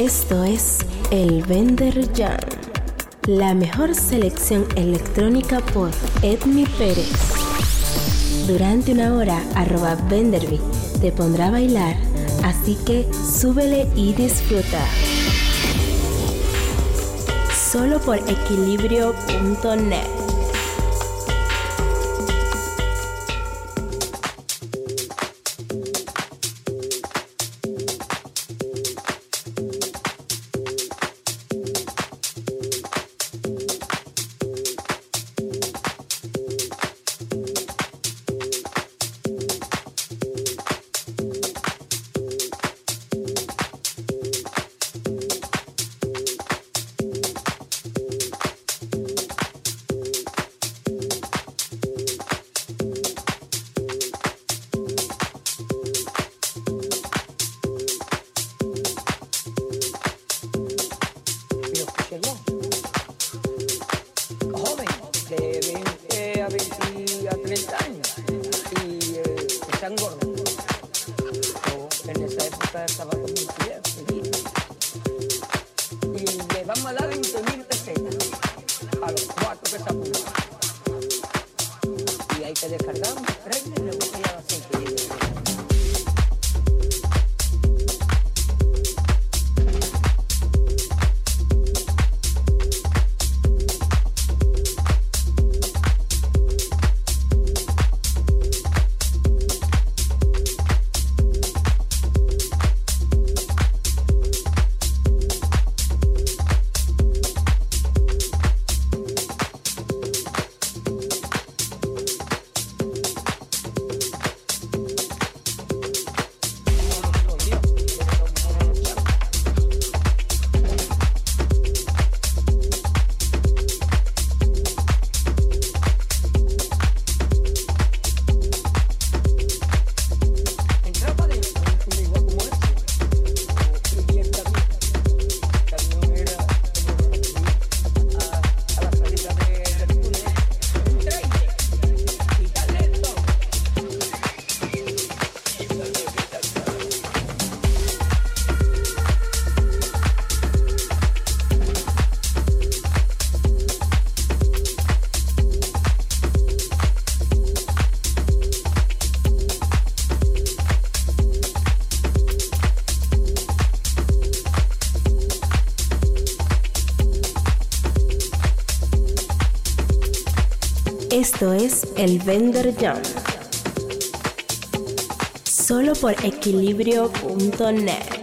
Esto es El Vender Jam, la mejor selección electrónica por Edmi Pérez. Durante una hora, arroba Venderby te pondrá a bailar, así que súbele y disfruta. Solo por equilibrio.net. Esto es el Vender Jump. Solo por equilibrio.net.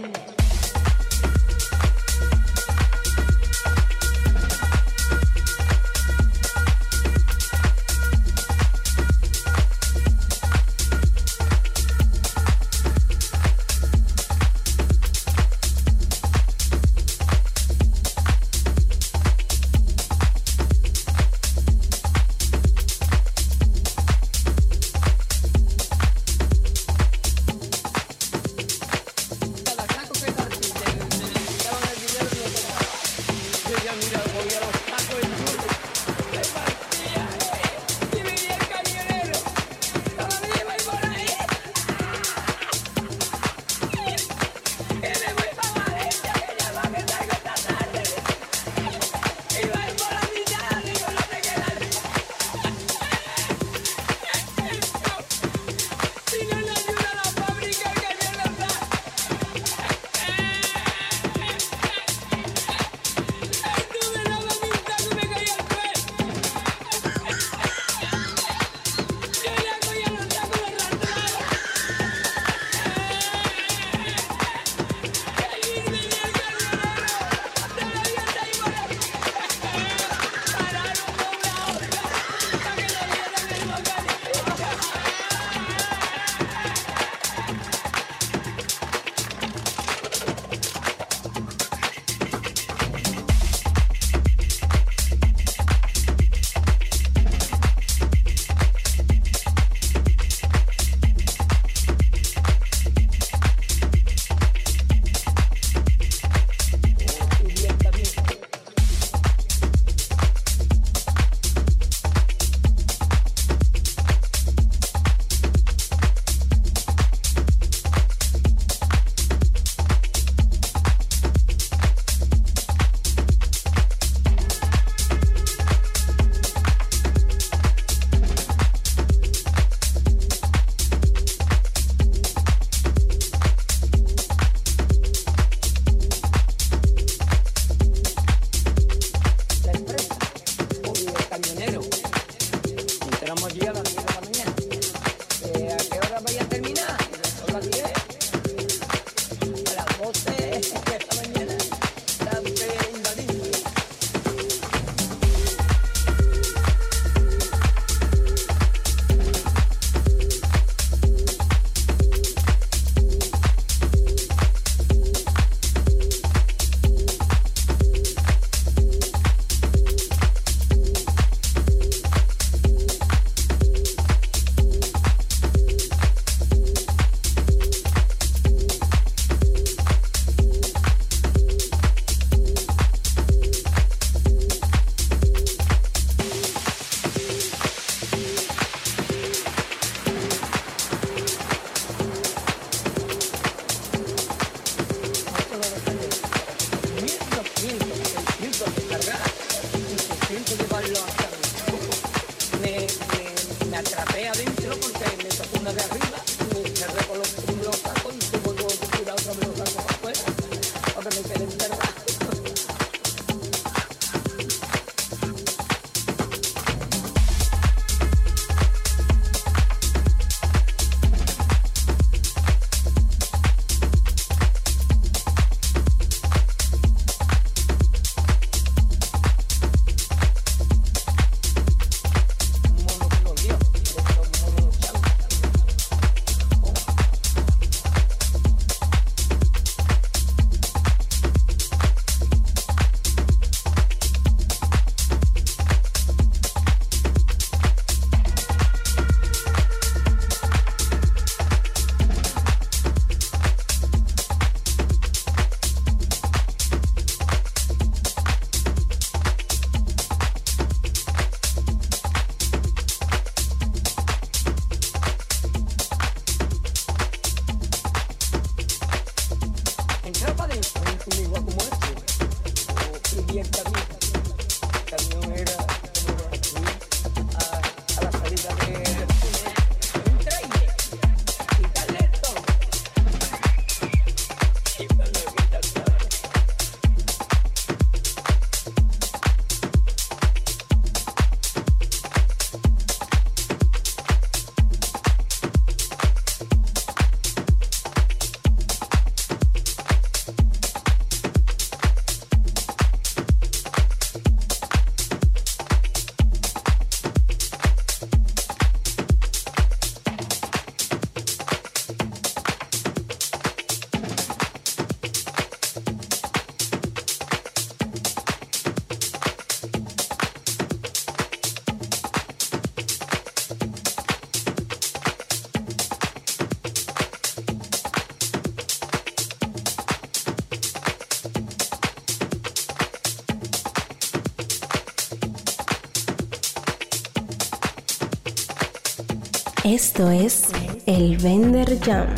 Esto es el Vender Jam.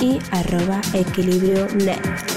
Y arroba Equilibrio Net.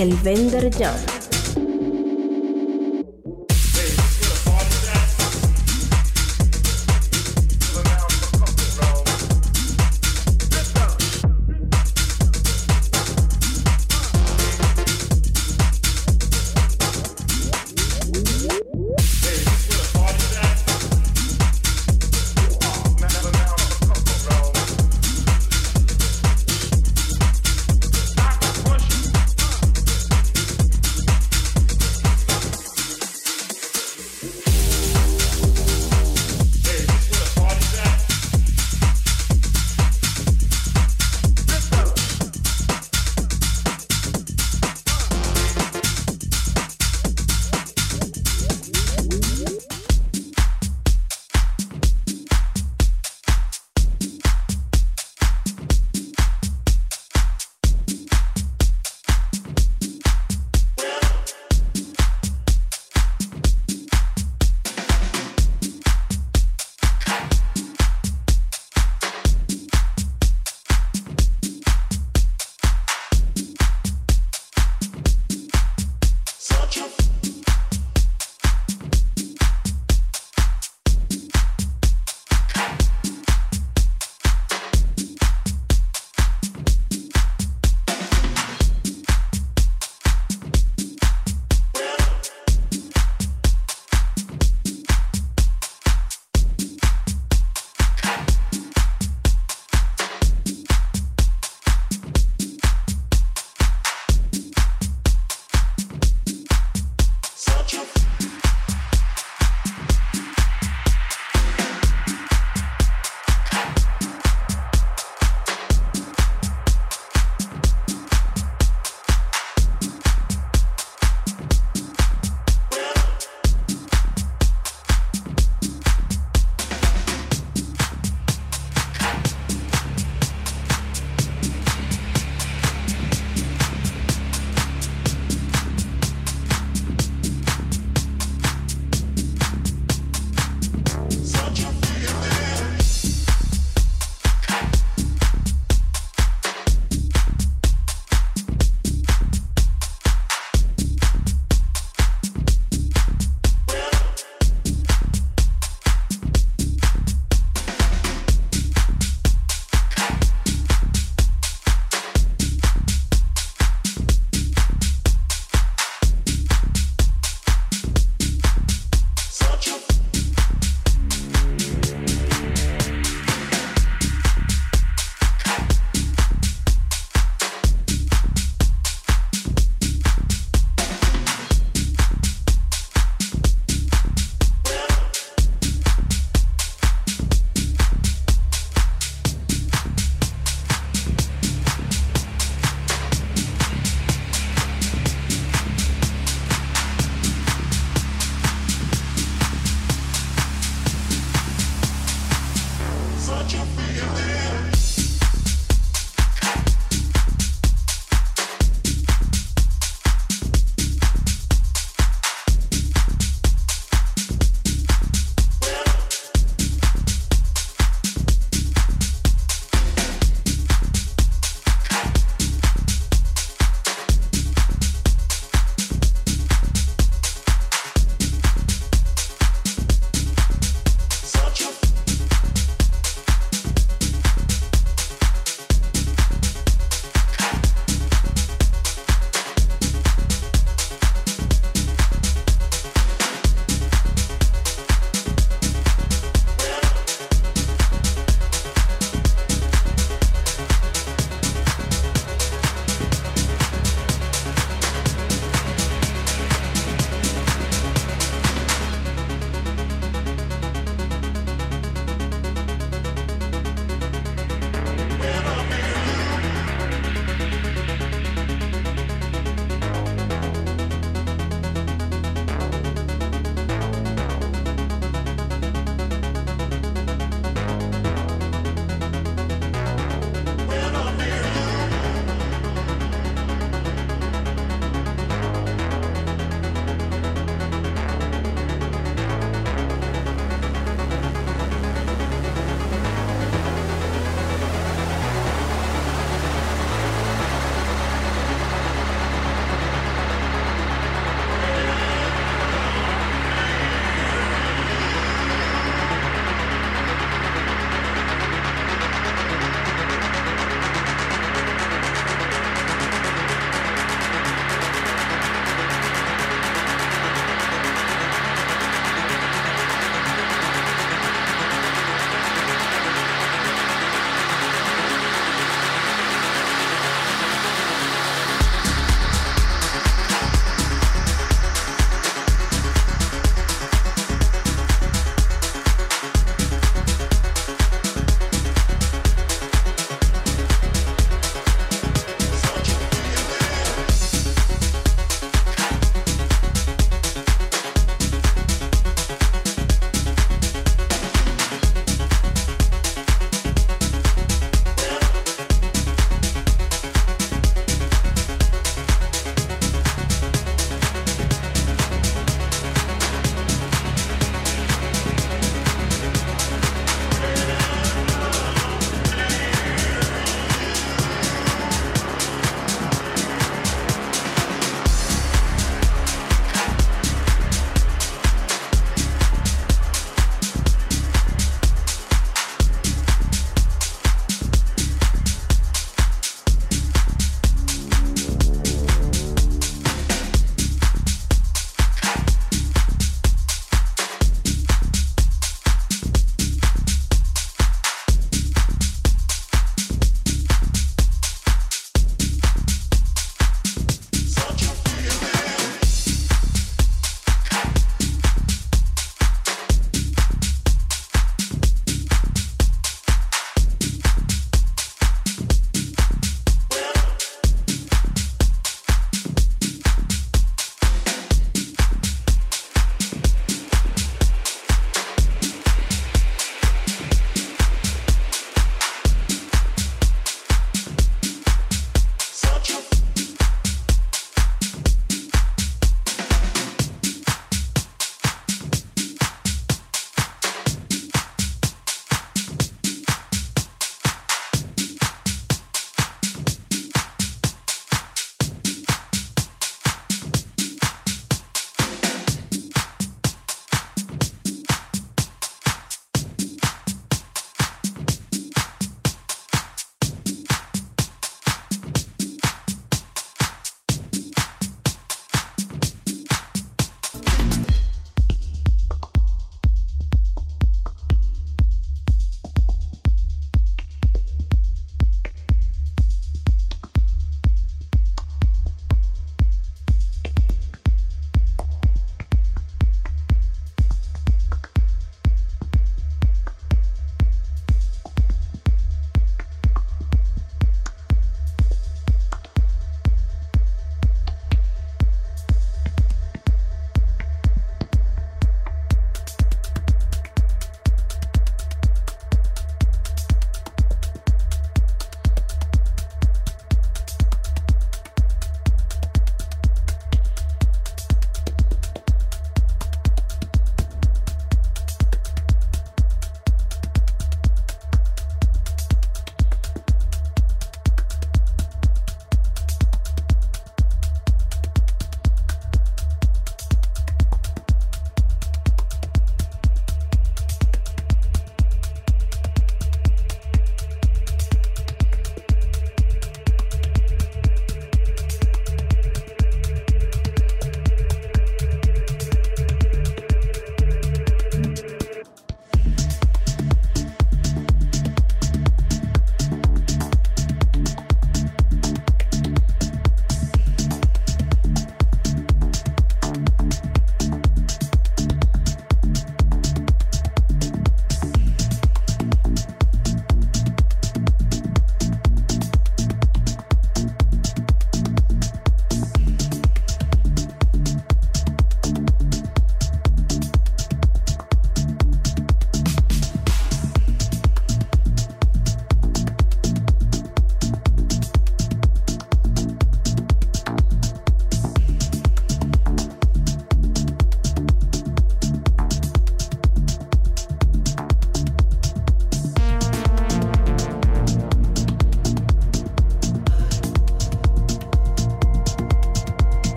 El Vendor Jam.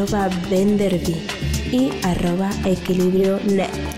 Arroba venderby y arroba equilibrio net.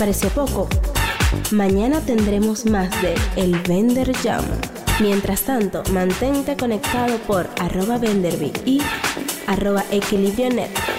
Pareció poco? Mañana tendremos más de El Vender Jam. Mientras tanto, mantente conectado por arroba Venderby y arroba equilibrio net